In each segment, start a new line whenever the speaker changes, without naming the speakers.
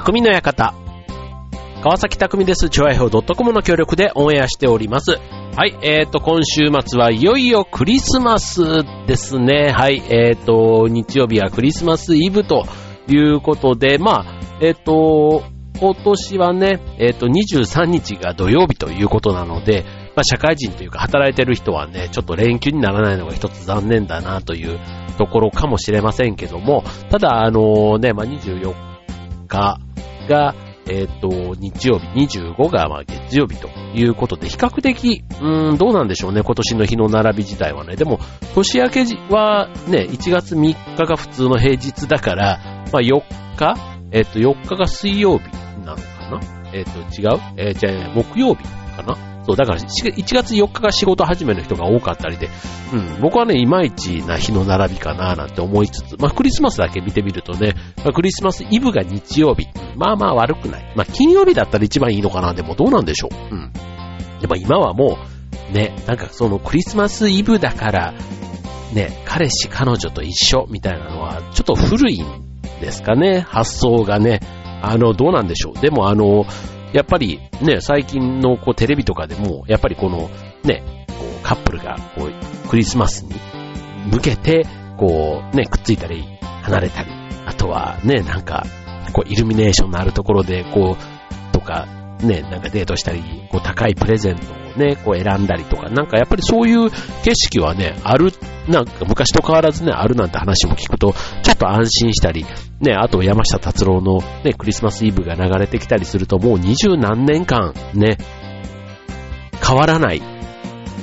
匠の館。川崎匠です。チョアヘオ .com の協力でオンエアしております。はい、えーと、今週末はいよいよクリスマスですね。はい、えーと、日曜日はクリスマスイブということで、まあ、えーと、今年はね、えっ、と、23日が土曜日ということなので、まあ、社会人というか働いてる人はね、ちょっと連休にならないのが一つ残念だなというところかもしれませんけども、ただ、あのね、まあ、24日が、えっ、と、日曜日、25がまあ月曜日ということで、比較的、うん、どうなんでしょうね、今年の日の並び自体はね。でも、年明けはね、1月3日が普通の平日だから、まあ4日？えっ、と、4日が水曜日なのかな？えっ、と、違う？えー、じゃあ、木曜日かな？そう、だから1月4日が仕事始めの人が多かったりで、うん、僕はね、いまいちな日の並びかななんて思いつつ、まあクリスマスだけ見てみるとね、まあ、クリスマスイブが日曜日、まあまあ悪くない。まあ金曜日だったら一番いいのかな、でもどうなんでしょう。うん。でも今はもう、ね、なんかそのクリスマスイブだから、ね、彼氏彼女と一緒みたいなのはちょっと古いんですかね、発想がね。あの、どうなんでしょう。でもあの、やっぱりね、最近のこうテレビとかでも、やっぱりこのね、こうカップルがこうクリスマスに向けて、こうね、くっついたり、離れたり、あとはね、なんか、こうイルミネーションのあるところで、こう、とか、ね、なんかデートしたり、こう高いプレゼントをね、こう選んだりとか、なんかやっぱりそういう景色はね、ある、なんか昔と変わらずね、あるなんて話も聞くと、ちょっと安心したり、ね、あと山下達郎のね、クリスマスイブが流れてきたりすると、もう二十何年間ね、変わらない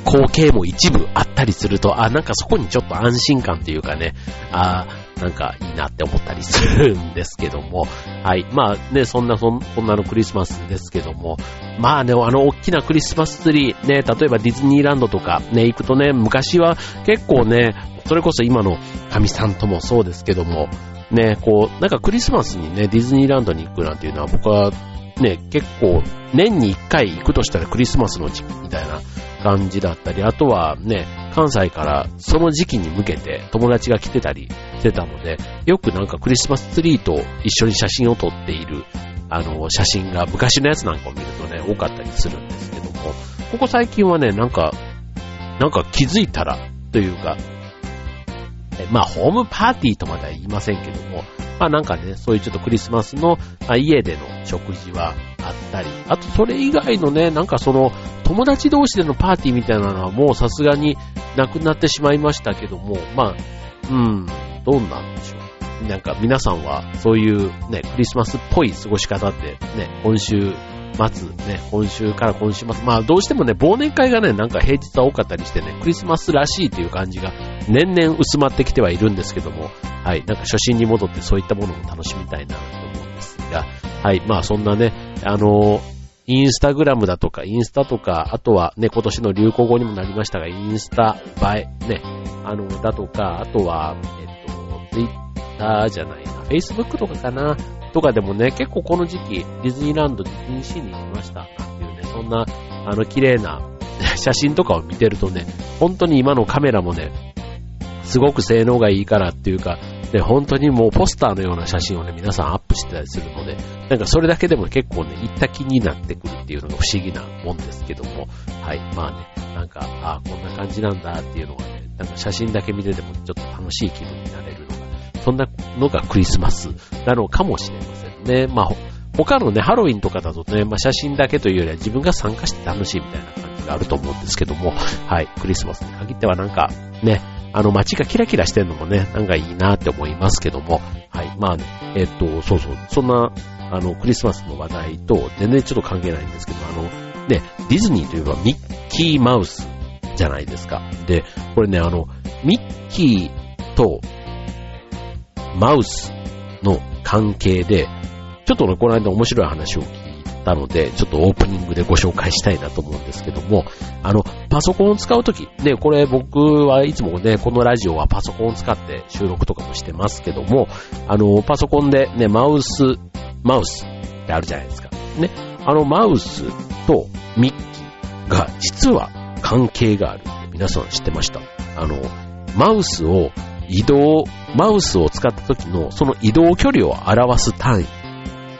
光景も一部あったりすると、あ、なんかそこにちょっと安心感というかね、あなんかいいなって思ったりするんですけども、はい。まあね、そんな、そんなのクリスマスですけども、まあね、あの大きなクリスマスツリー、ね、例えばディズニーランドとかね、行くとね、昔は結構ね、それこそ今の神さんともそうですけども、ね、こう、なんかクリスマスにね、ディズニーランドに行くなんていうのは僕はね、結構年に一回行くとしたらクリスマスの時期みたいな感じだったり、あとはね、関西からその時期に向けて友達が来てたりしてたので、よくなんかクリスマスツリーと一緒に写真を撮っている、あの、写真が昔のやつなんかを見るとね、多かったりするんですけども、ここ最近はね、なんか、なんか気づいたらというか、まあ、ホームパーティーとまでは言いませんけども、まあなんかね、そういうちょっとクリスマスの、家での食事はあったり、あとそれ以外のね、なんかその友達同士でのパーティーみたいなのはもうさすがになくなってしまいましたけども、まあ、うん、どうなんでしょう。なんか皆さんはそういうね、クリスマスっぽい過ごし方ってね、今週末ね、今週から今週末、まあどうしてもね、忘年会がね、なんか平日は多かったりしてね、クリスマスらしいという感じが年々薄まってきてはいるんですけども、はい、なんか初心に戻ってそういったものも楽しみたいなと思うんですが、はい、まあそんなね、あのインスタグラムだとか、インスタとか、あとはね、今年の流行語にもなりましたが、インスタ映え、ね、あの、だとか、あとは、えっと、ツイッターじゃないな、フェイスブックとかかな、とかでもね、結構この時期、ディズニーランド、ディズニーシーに行きました、っていうね、そんな、あの、綺麗な 写真とかを見てるとね、本当に今のカメラもね、すごく性能がいいからっていうか、ね、本当にもうポスターのような写真をね、皆さんアップしてたりするので、なんかそれだけでも結構ね、行った気になってくるっていうのが不思議なもんですけども、はい、まあね、なんか、ああ、こんな感じなんだっていうのがね、なんか写真だけ見ててもちょっと楽しい気分になれる。そんなのがクリスマスなのかもしれませんね。まあ、他のね、ハロウィンとかだとね、まあ写真だけというよりは自分が参加して楽しいみたいな感じがあると思うんですけども、はい、クリスマスに限ってはなんか、ね、あの街がキラキラしてるのもね、なんかいいなって思いますけども、はい、まあね、えっと、そうそう、そんな、あの、クリスマスの話題と全然ちょっと関係ないんですけど、あの、ね、ディズニーといえばミッキーマウスじゃないですか。で、これね、あの、ミッキーとマウスの関係で、ちょっとね、この間面白い話を聞いたので、ちょっとオープニングでご紹介したいなと思うんですけども、あの、パソコンを使うとき、ね、これ僕はいつもね、このラジオはパソコンを使って収録とかもしてますけども、あの、パソコンでね、マウス、マウスってあるじゃないですか。ね、あのマウスとミッキーが実は関係があるって皆さん知ってましたあの、マウスを移動、マウスを使った時のその移動距離を表す単位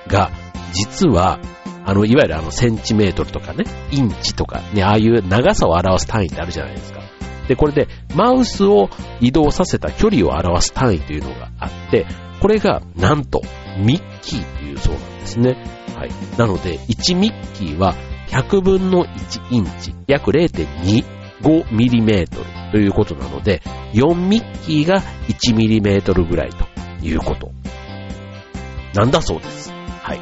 が、実は、あの、いわゆるあの、センチメートルとかね、インチとかね、ああいう長さを表す単位ってあるじゃないですか。で、これで、マウスを移動させた距離を表す単位というのがあって、これが、なんと、ミッキーというそうなんですね。はい。なので、1ミッキーは100分の1インチ、約0.2 5mm ということなので、4ミッキーが 1mm ぐらいということ。なんだそうです。はい。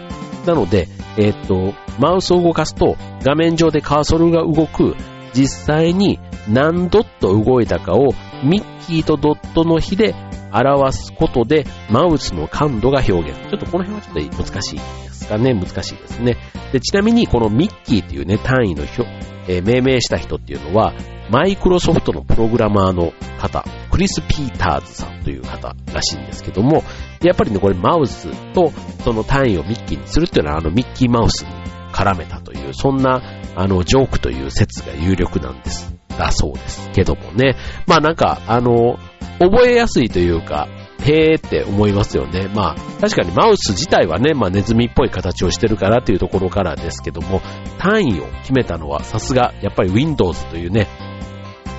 なので、えー、っと、マウスを動かすと画面上でカーソルが動く、実際に何ドット動いたかをミッキーとドットの比で表すことでマウスの感度が表現。ちょっとこの辺はちょっと難しいですかね。難しいですね。で、ちなみにこのミッキーっていうね、単位の表えー、命名した人っていうのは、マイクロソフトのプログラマーの方、クリス・ピーターズさんという方らしいんですけども、やっぱりね、これマウスとその単位をミッキーにするっていうのはあのミッキーマウスに絡めたという、そんなあのジョークという説が有力なんです。だそうですけどもね。まあなんか、あの、覚えやすいというか、へーって思いますよね。まあ、確かにマウス自体はね、まあネズミっぽい形をしてるからというところからですけども、単位を決めたのはさすが、やっぱり Windows というね、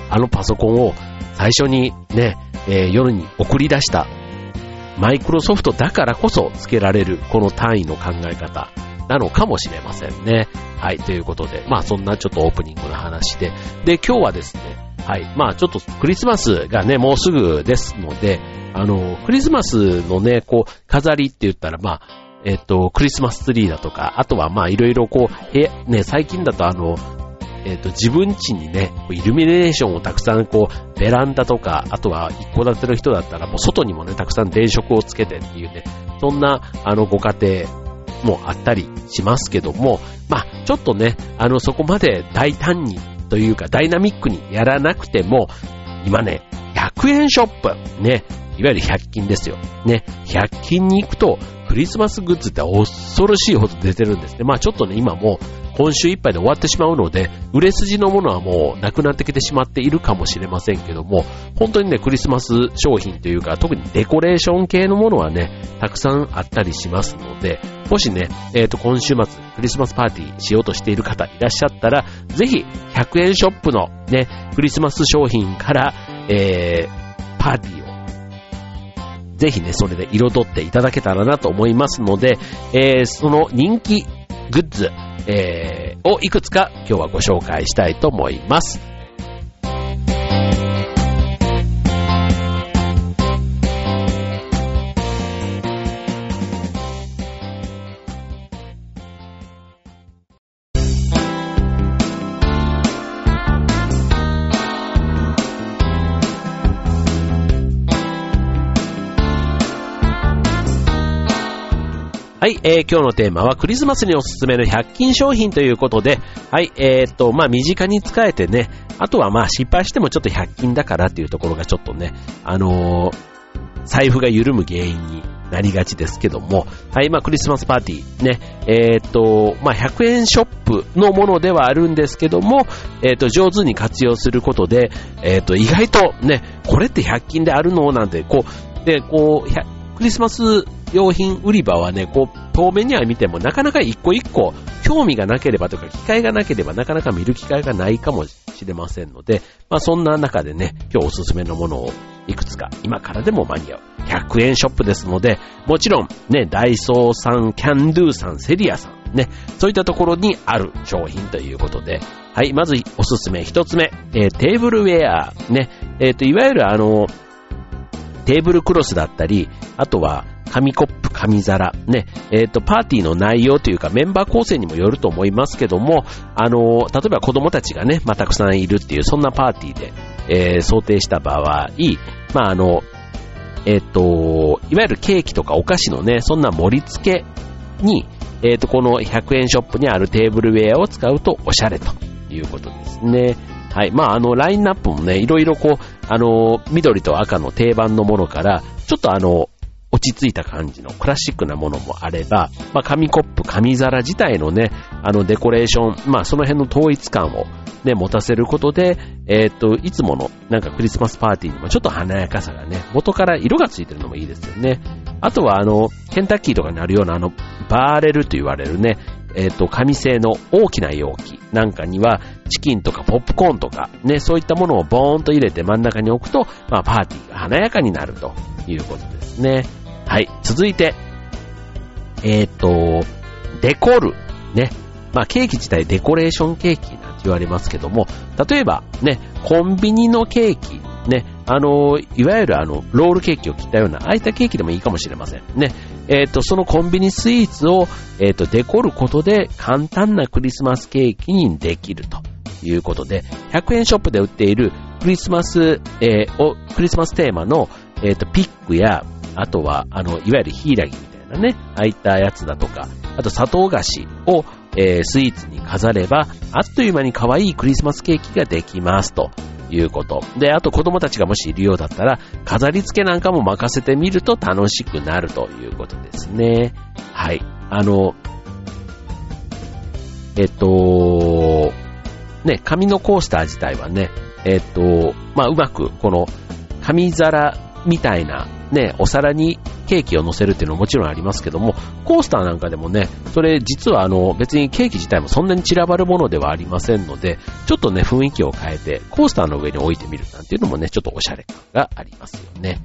あのパソコンを最初にね、えー、夜に送り出したマイクロソフトだからこそつけられるこの単位の考え方なのかもしれませんね。はい、ということで、まあそんなちょっとオープニングの話で、で、今日はですね、はい、まあちょっとクリスマスがね、もうすぐですので、あの、クリスマスのね、こう、飾りって言ったら、まあ、えっと、クリスマスツリーだとか、あとはまあいろいろこう、部屋、ね、最近だとあの、えっ、と、自分家にね、イルミネーションをたくさんこう、ベランダとか、あとは一戸建ての人だったらもう外にもね、たくさん電飾をつけてっていうね、そんな、あの、ご家庭もあったりしますけども、まあ、ちょっとね、あの、そこまで大胆にというか、ダイナミックにやらなくても、今ね、100円ショップ、ね、いわゆる100均ですよ。ね、100均に行くと、クリスマスグッズって恐ろしいほど出てるんですね。まあちょっとね、今もう今週いっぱいで終わってしまうので、売れ筋のものはもうなくなってきてしまっているかもしれませんけども、本当にね、クリスマス商品というか、特にデコレーション系のものはね、たくさんあったりしますので、もしね、えっ、ー、と、今週末、クリスマスパーティーしようとしている方いらっしゃったら、ぜひ、100円ショップのね、クリスマス商品から、えー、パーティーをぜひね、それで彩っていただけたらなと思いますので、えー、その人気グッズ、えー、をいくつか今日はご紹介したいと思います。はい、えー、今日のテーマはクリスマスにおすすめの100均商品ということで、はい、えー、っと、まあ、身近に使えてね、あとはま、失敗してもちょっと100均だからっていうところがちょっとね、あのー、財布が緩む原因になりがちですけども、はい、まあ、クリスマスパーティー、ね、えー、っと、まあ、100円ショップのものではあるんですけども、えー、っと、上手に活用することで、えー、っと、意外とね、これって100均であるのなんて、こう、で、こう、クリスマス用品売り場はね、こう、遠目には見てもなかなか一個一個興味がなければとか機会がなければなかなか見る機会がないかもしれませんので、まあそんな中でね、今日おすすめのものをいくつか今からでも間に合う。100円ショップですので、もちろんね、ダイソーさん、キャンドゥさん、セリアさん、ね、そういったところにある商品ということで、はい、まずおすすめ一つ目、えー、テーブルウェア、ね、えっ、ー、と、いわゆるあの、テーブルクロスだったり、あとは紙コップ、紙皿、ね、えっ、ー、と、パーティーの内容というかメンバー構成にもよると思いますけども、あの、例えば子供たちがね、まあ、たくさんいるっていう、そんなパーティーで、えー、想定した場合、まあ、あの、えっ、ー、と、いわゆるケーキとかお菓子のね、そんな盛り付けに、えっ、と、この100円ショップにあるテーブルウェアを使うとおしゃれということですね。はい。まあ、あの、ラインナップもね、いろいろこう、あの、緑と赤の定番のものから、ちょっとあの、落ち着いた感じのクラシックなものもあれば、まあ、紙コップ、紙皿自体のね、あのデコレーション、まあ、その辺の統一感をね、持たせることで、えー、っと、いつものなんかクリスマスパーティーにもちょっと華やかさがね、元から色がついてるのもいいですよね。あとはあの、ケンタッキーとかにあるようなあの、バーレルと言われるね、えっ、と、紙製の大きな容器なんかには、チキンとかポップコーンとか、ね、そういったものをボーンと入れて真ん中に置くと、まあ、パーティーが華やかになるということですね。はい。続いて、えっ、と、デコル。ね。まあ、ケーキ自体デコレーションケーキなんて言われますけども、例えば、ね、コンビニのケーキ、ね、あの、いわゆるあの、ロールケーキを切ったような、ああいったケーキでもいいかもしれません。ね。えっ、ー、と、そのコンビニスイーツを、えっ、ー、と、デコることで簡単なクリスマスケーキにできるということで、100円ショップで売っているクリスマス、えー、お、クリスマステーマの、えっ、と、ピックや、あとは、あの、いわゆるヒイラギみたいなね、ああいたやつだとか、あと砂糖菓子を、えー、スイーツに飾れば、あっという間に可愛いクリスマスケーキができますということ。で、あと子供たちがもしいるようだったら、飾り付けなんかも任せてみると楽しくなるということですね。はい。あの、えっと、ね、紙のコースター自体はね、えっと、まあ、うまくこの紙皿みたいなね、お皿にケーキを乗せるっていうのはもちろんありますけども、コースターなんかでもね、それ実はあの別にケーキ自体もそんなに散らばるものではありませんので、ちょっとね、雰囲気を変えて、コースターの上に置いてみるなんていうのもね、ちょっとおしゃれ感がありますよね。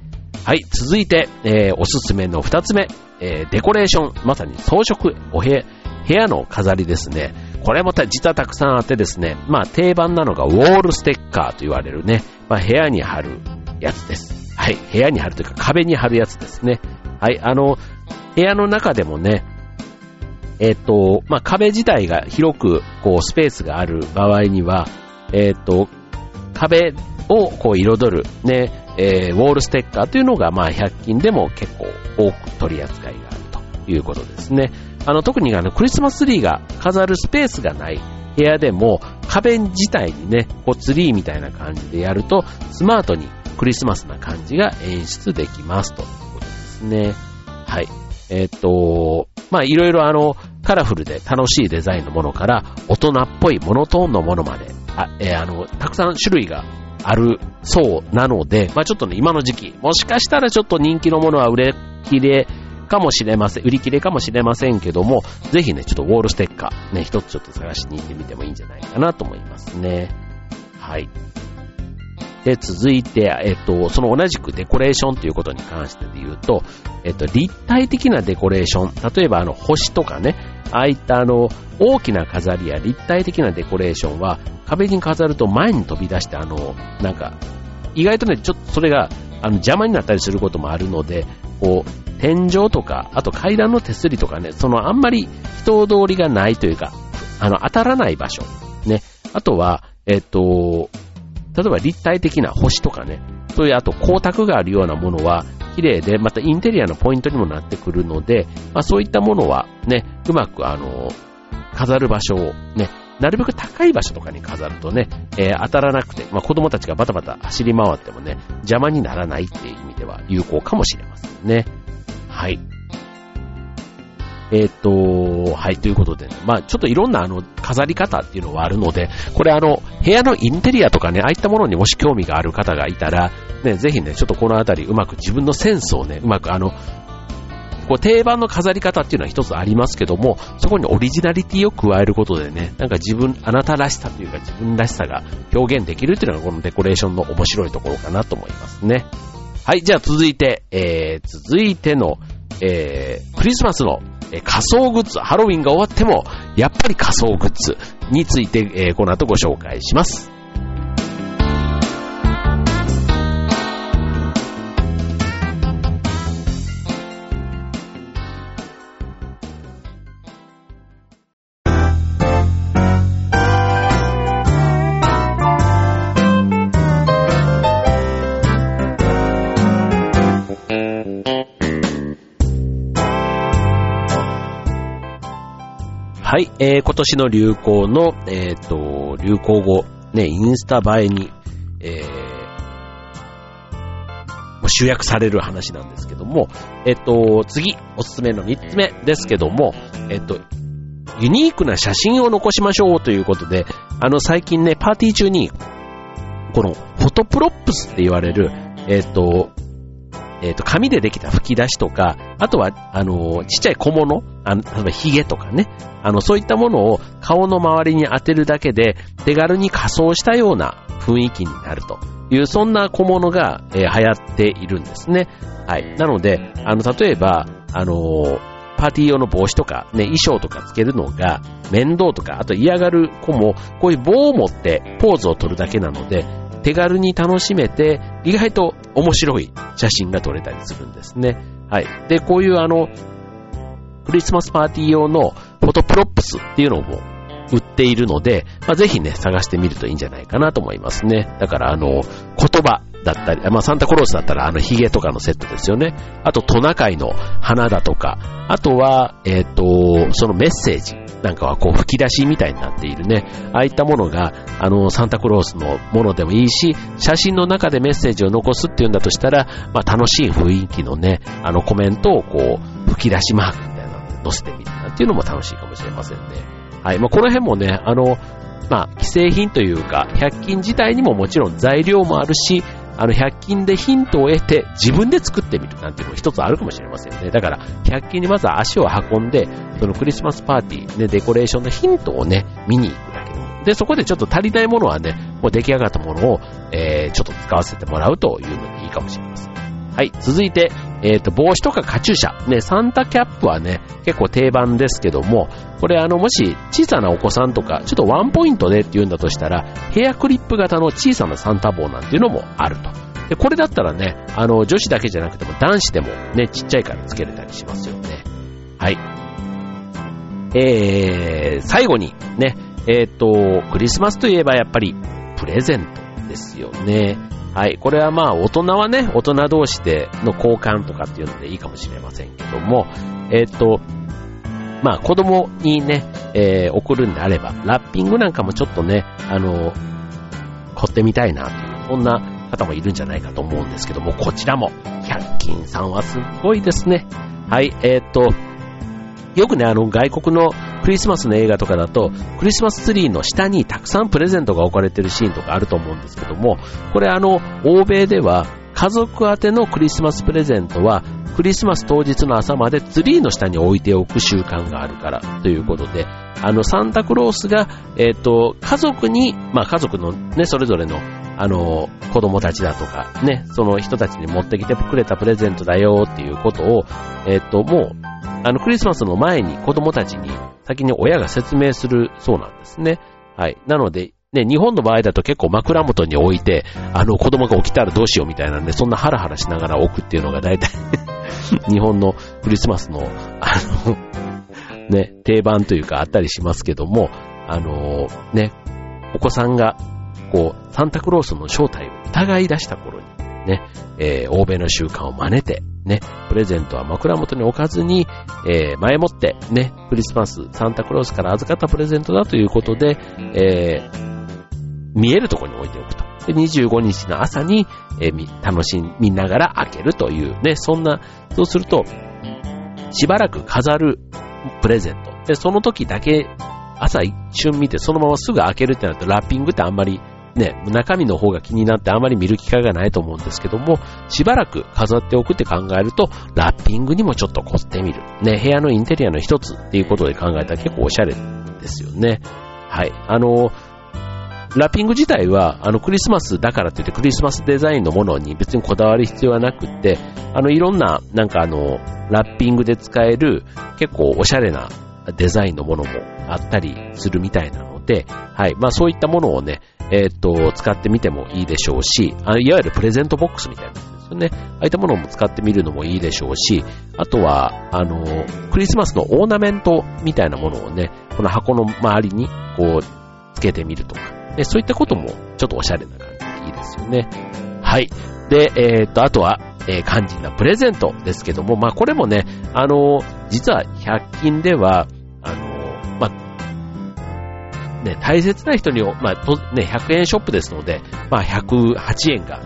はい、続いて、えー、おすすめの二つ目、えー、デコレーション、まさに装飾、お部屋、部屋の飾りですね。これも実はたくさんあってですね、まあ定番なのがウォールステッカーと言われるね、まあ部屋に貼るやつです。はい、部屋に貼るというか壁に貼るやつですね。はい、あの、部屋の中でもね、えっ、ー、と、まあ、壁自体が広く、こう、スペースがある場合には、えっ、ー、と、壁をこう彩る、ね、えー、ウォールステッカーというのが、まあ、100均でも結構多く取り扱いがあるということですね。あの、特にあの、クリスマスツリーが飾るスペースがない部屋でも、壁自体にね、こう、ツリーみたいな感じでやると、スマートにクリスマスな感じが演出できますということですね。はい。えっ、と、まあいろいろあの、カラフルで楽しいデザインのものから、大人っぽいモノトーンのものまで、あ、えー、あの、たくさん種類があるそうなので、まあちょっとね、今の時期、もしかしたらちょっと人気のものは売れ切れかもしれません、売り切れかもしれませんけども、ぜひね、ちょっとウォールステッカー、ね、一つちょっと探しに行ってみてもいいんじゃないかなと思いますね。はい。で、続いて、えっと、その同じくデコレーションということに関してで言うと、えっと、立体的なデコレーション、例えばあの、星とかね、ああいったあの、大きな飾りや立体的なデコレーションは、壁に飾ると前に飛び出して、あの、なんか、意外とね、ちょっとそれが、あの、邪魔になったりすることもあるので、こう、天井とか、あと階段の手すりとかね、そのあんまり人通りがないというか、あの、当たらない場所、ね、あとは、えっと、例えば立体的な星とかね、そういうあと光沢があるようなものは綺麗で、またインテリアのポイントにもなってくるので、まあそういったものはね、うまくあの、飾る場所をね、なるべく高い場所とかに飾るとね、えー、当たらなくて、まあ子供たちがバタバタ走り回ってもね、邪魔にならないっていう意味では有効かもしれませんね。はい。えっ、と、はい、ということで、ね、まあちょっといろんなあの、飾り方っていうのはあるので、これあの、部屋のインテリアとかね、ああいったものにもし興味がある方がいたら、ね、ぜひね、ちょっとこのあたりうまく自分のセンスをね、うまくあの、こう定番の飾り方っていうのは一つありますけども、そこにオリジナリティを加えることでね、なんか自分、あなたらしさというか自分らしさが表現できるっていうのがこのデコレーションの面白いところかなと思いますね。はい、じゃあ続いて、えー、続いての、えー、クリスマスのえ仮装グッズ、ハロウィンが終わっても、やっぱり仮装グッズについて、えこの後ご紹介します。い、えー、今年の流行の、えっ、ー、と、流行語、ね、インスタ映えに、えー、集約される話なんですけども、えっ、ー、と、次、おすすめの3つ目ですけども、えっ、と、ユニークな写真を残しましょうということで、あの、最近ね、パーティー中に、この、フォトプロップスって言われる、えっ、と、えっ、と、紙でできた吹き出しとか、あとは、あの、ちっちゃい小物、あの、例えば髭とかね、あの、そういったものを顔の周りに当てるだけで、手軽に仮装したような雰囲気になるという、そんな小物が、えー、流行っているんですね。はい。なので、あの、例えば、あの、パーティー用の帽子とか、ね、衣装とかつけるのが面倒とか、あと嫌がる子も、こういう棒を持ってポーズを取るだけなので、手軽に楽しめて、意外と面白い写真が撮れたりするんですね。はい。で、こういうあの、クリスマスパーティー用のフォトプロップスっていうのも売っているので、まあ、ぜひね、探してみるといいんじゃないかなと思いますね。だからあの、言葉だったり、まあ、サンタクロースだったらあのヒゲとかのセットですよね。あとトナカイの鼻だとか、あとは、えっ、ー、と、そのメッセージなんかはこう吹き出しみたいになっているね。ああいったものが、あの、サンタクロースのものでもいいし、写真の中でメッセージを残すっていうんだとしたら、まあ楽しい雰囲気のね、あのコメントをこう、吹き出しマークみたいなので載せてみるなんていうのも楽しいかもしれませんね。はい。まあこの辺もね、あの、まあ、既製品というか、100均自体にももちろん材料もあるし、あの、100均でヒントを得て自分で作ってみるなんていうのも一つあるかもしれませんね。だから、100均にまずは足を運んで、そのクリスマスパーティー、ね、デコレーションのヒントをね、見に行くだけでで、そこでちょっと足りないものはね、もう出来上がったものを、えー、ちょっと使わせてもらうというのもいいかもしれません。はい、続いて、えっ、ー、と、帽子とかカチューシャ。ね、サンタキャップはね、結構定番ですけども、これあの、もし小さなお子さんとか、ちょっとワンポイントでって言うんだとしたら、ヘアクリップ型の小さなサンタ帽なんていうのもあると。で、これだったらね、あの、女子だけじゃなくても男子でもね、ちっちゃいからつけれたりしますよね。はい。えー、最後にね、えっ、ー、と、クリスマスといえばやっぱりプレゼントですよね。はい。これはまあ、大人はね、大人同士での交換とかっていうのでいいかもしれませんけども、えっ、ー、と、まあ、子供にね、えー、送るんであれば、ラッピングなんかもちょっとね、あの、凝ってみたいなという、そんな方もいるんじゃないかと思うんですけども、こちらも、100均さんはすっごいですね。はい、えっ、ー、と、よくね、あの、外国のクリスマスの映画とかだと、クリスマスツリーの下にたくさんプレゼントが置かれてるシーンとかあると思うんですけども、これあの、欧米では家族宛てのクリスマスプレゼントは、クリスマス当日の朝までツリーの下に置いておく習慣があるからということで、あの、サンタクロースが、えっ、ー、と、家族に、まあ家族のね、それぞれの、あの、子供たちだとか、ね、その人たちに持ってきてくれたプレゼントだよっていうことを、えっ、と、もう、あの、クリスマスの前に子供たちに先に親が説明するそうなんですね。はい。なので、ね、日本の場合だと結構枕元に置いて、あの子供が起きたらどうしようみたいなんで、そんなハラハラしながら置くっていうのが大体 日本のクリスマスの、あのね、定番というかあったりしますけども、あのね、お子さんが、こう、サンタクロースの正体を疑い出した頃に、ね、えー、欧米の習慣を真似て、ね、プレゼントは枕元に置かずに、えー、前もって、ね、クリスマス、サンタクロースから預かったプレゼントだということで、えー、見えるところに置いておくと。で、25日の朝に、えー、楽しみながら開けるという、ね、そんな、そうすると、しばらく飾るプレゼント。で、その時だけ、朝一瞬見てそのまますぐ開けるってなると、ラッピングってあんまりね、中身の方が気になってあまり見る機会がないと思うんですけども、しばらく飾っておくって考えると、ラッピングにもちょっと凝ってみる。ね、部屋のインテリアの一つっていうことで考えたら結構おしゃれですよね。はい。あの、ラッピング自体は、あの、クリスマスだからといってクリスマスデザインのものに別にこだわる必要はなくって、あの、いろんな、なんかあの、ラッピングで使える結構おしゃれなデザインのものもあったりするみたいなので、はい。まあそういったものをね、えっ、と、使ってみてもいいでしょうし、あいわゆるプレゼントボックスみたいなですよね。ああいったものも使ってみるのもいいでしょうし、あとは、あの、クリスマスのオーナメントみたいなものをね、この箱の周りに、こう、つけてみるとか、ね、そういったことも、ちょっとおしゃれな感じでいいですよね。はい。で、えっ、と、あとは、えー、肝心なプレゼントですけども、まあこれもね、あの、実は100均では、ね、大切な人に、まあ、と、ね、100円ショップですので、まあ、108円が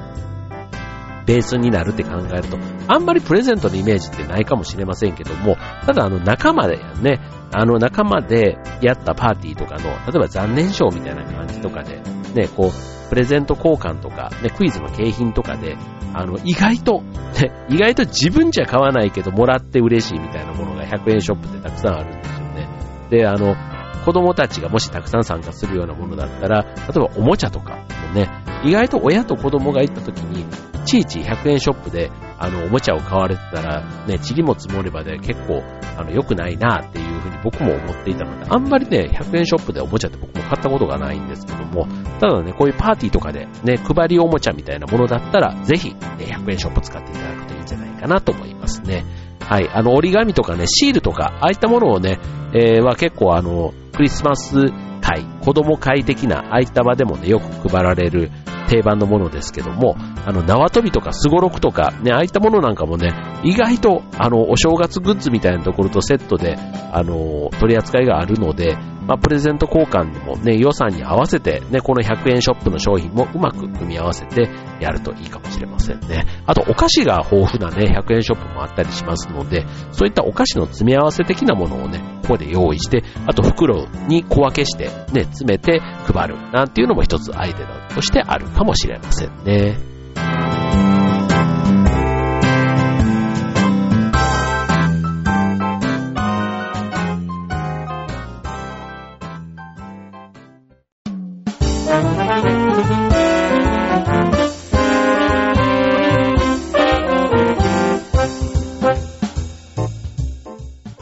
ベースになるって考えると、あんまりプレゼントのイメージってないかもしれませんけども、ただあの仲間でね、あの仲間でやったパーティーとかの、例えば残念賞みたいな感じとかで、ね、こう、プレゼント交換とか、ね、クイズの景品とかで、あの、意外と、ね、意外と自分じゃ買わないけど、もらって嬉しいみたいなものが100円ショップってたくさんあるんですよね。で、あの、子供たちがもしたくさん参加するようなものだったら、例えばおもちゃとかもね、意外と親と子供が行った時に、いちいち100円ショップで、あの、おもちゃを買われてたら、ね、塵も積もればで結構、あの、良くないなっていうふうに僕も思っていたので、あんまりね、100円ショップでおもちゃって僕も買ったことがないんですけども、ただね、こういうパーティーとかでね、配りおもちゃみたいなものだったら、ぜひ、ね、100円ショップ使っていただくといいんじゃないかなと思いますね。はい。あの、折り紙とかね、シールとか、ああいったものをね、えー、は結構あの、クリスマス会、子供会的な、ああいった場でもね、よく配られる定番のものですけども、あの、縄跳びとかすごろくとか、ね、ああいったものなんかもね、意外と、あの、お正月グッズみたいなところとセットで、あの、取り扱いがあるので、まあ、プレゼント交換でもね、予算に合わせて、ね、この100円ショップの商品もうまく組み合わせてやるといいかもしれませんね。あと、お菓子が豊富なね、100円ショップもあったりしますので、そういったお菓子の詰め合わせ的なものをね、ここで用意して、あと袋に小分けして、ね、詰めて配る、なんていうのも一つアイデアとしてあるかもしれませんね。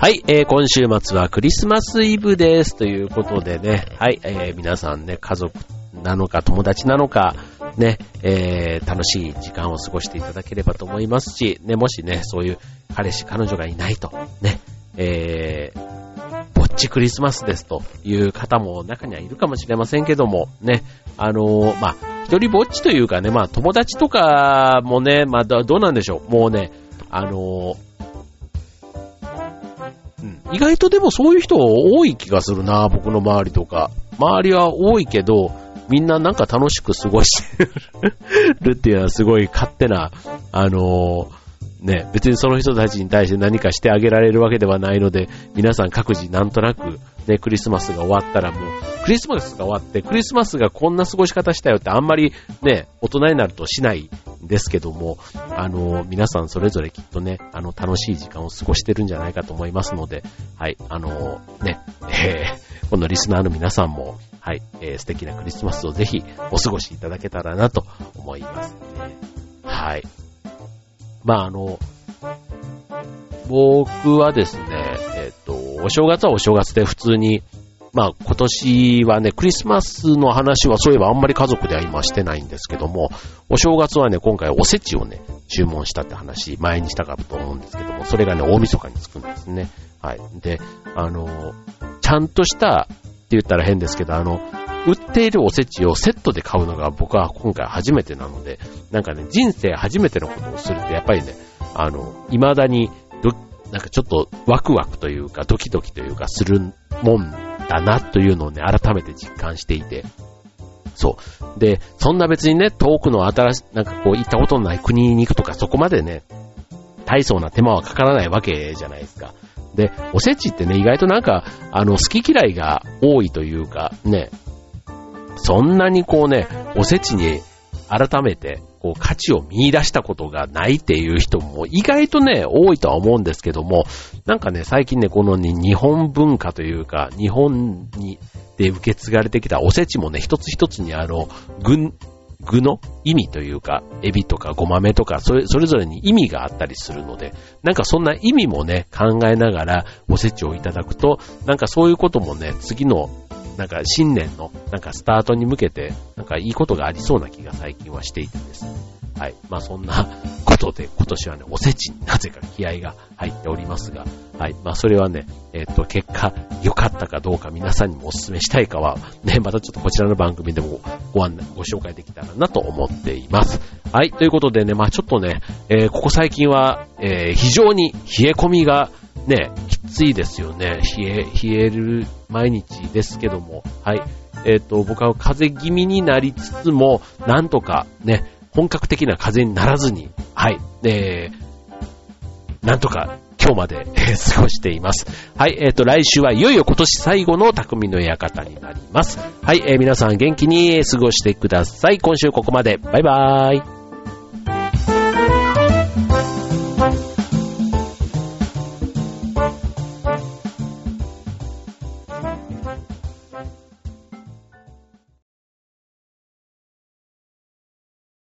はい、えー、今週末はクリスマスイブです。ということでね、はい、えー、皆さんね、家族なのか友達なのか、ね、えー、楽しい時間を過ごしていただければと思いますし、ね、もしね、そういう彼氏、彼女がいないと、ね、えー、ぼっちクリスマスですという方も中にはいるかもしれませんけども、ね、あのー、まあ、一人ぼっちというかね、まあ、友達とかもね、まあ、どうなんでしょう。もうね、あのー意外とでもそういう人多い気がするな、僕の周りとか。周りは多いけど、みんななんか楽しく過ごしてるっていうのはすごい勝手な、あのーね、別にその人たちに対して何かしてあげられるわけではないので、皆さん各自なんとなく、ね、クリスマスが終わったらもう、クリスマスが終わって、クリスマスがこんな過ごし方したよってあんまりね、大人になるとしないですけども、あの、皆さんそれぞれきっとね、あの、楽しい時間を過ごしてるんじゃないかと思いますので、はい、あの、ね、えー、このリスナーの皆さんも、はい、えー、素敵なクリスマスをぜひお過ごしいただけたらなと思いますね。はい。まああの、僕はですね、えっ、と、お正月はお正月で普通に、まあ今年はね、クリスマスの話はそういえばあんまり家族では今してないんですけども、お正月はね、今回おせちをね、注文したって話、前にしたかと思うんですけども、それがね、大晦日につくんですね。はい。で、あの、ちゃんとしたって言ったら変ですけど、あの、売っているおせちをセットで買うのが僕は今回初めてなので、なんかね、人生初めてのことをすると、やっぱりね、あの、未だに、なんかちょっとワクワクというか、ドキドキというか、するもんだなというのをね、改めて実感していて、そう。で、そんな別にね、遠くの新し、なんかこう、行ったことのない国に行くとか、そこまでね、大層な手間はかからないわけじゃないですか。で、おせちってね、意外となんか、あの、好き嫌いが多いというか、ね、そんなにこうね、おせちに改めてこう価値を見出したことがないっていう人も意外とね、多いとは思うんですけども、なんかね、最近ね、この、ね、日本文化というか、日本にで受け継がれてきたおせちもね、一つ一つにあの、具、具の意味というか、エビとかごまめとか、それ、それぞれに意味があったりするので、なんかそんな意味もね、考えながらおせちをいただくと、なんかそういうこともね、次のなんか新年のなんかスタートに向けて、なんかいいことがありそうな気が最近はしていてですね。はい。まあそんなことで今年はね、おせちに なぜか気合が入っておりますが、はい。まあそれはね、えっ、ー、と、結果良かったかどうか皆さんにもお勧めしたいかは、ね、またちょっとこちらの番組でもご案内、ご紹介できたらなと思っています。はい。ということでね、まあちょっとね、えー、ここ最近は、えー、非常に冷え込みがね、きついですよね。冷え、冷える毎日ですけども。はい。えっ、ー、と、僕は風邪気味になりつつも、なんとかね、本格的な風邪にならずに、はい。えー、なんとか今日まで、過ごしています。はい、えっ、ー、と、来週はいよいよ今年最後の匠の館になります。はい、えー、皆さん元気に過ごしてください。今週ここまで。バイバーイ。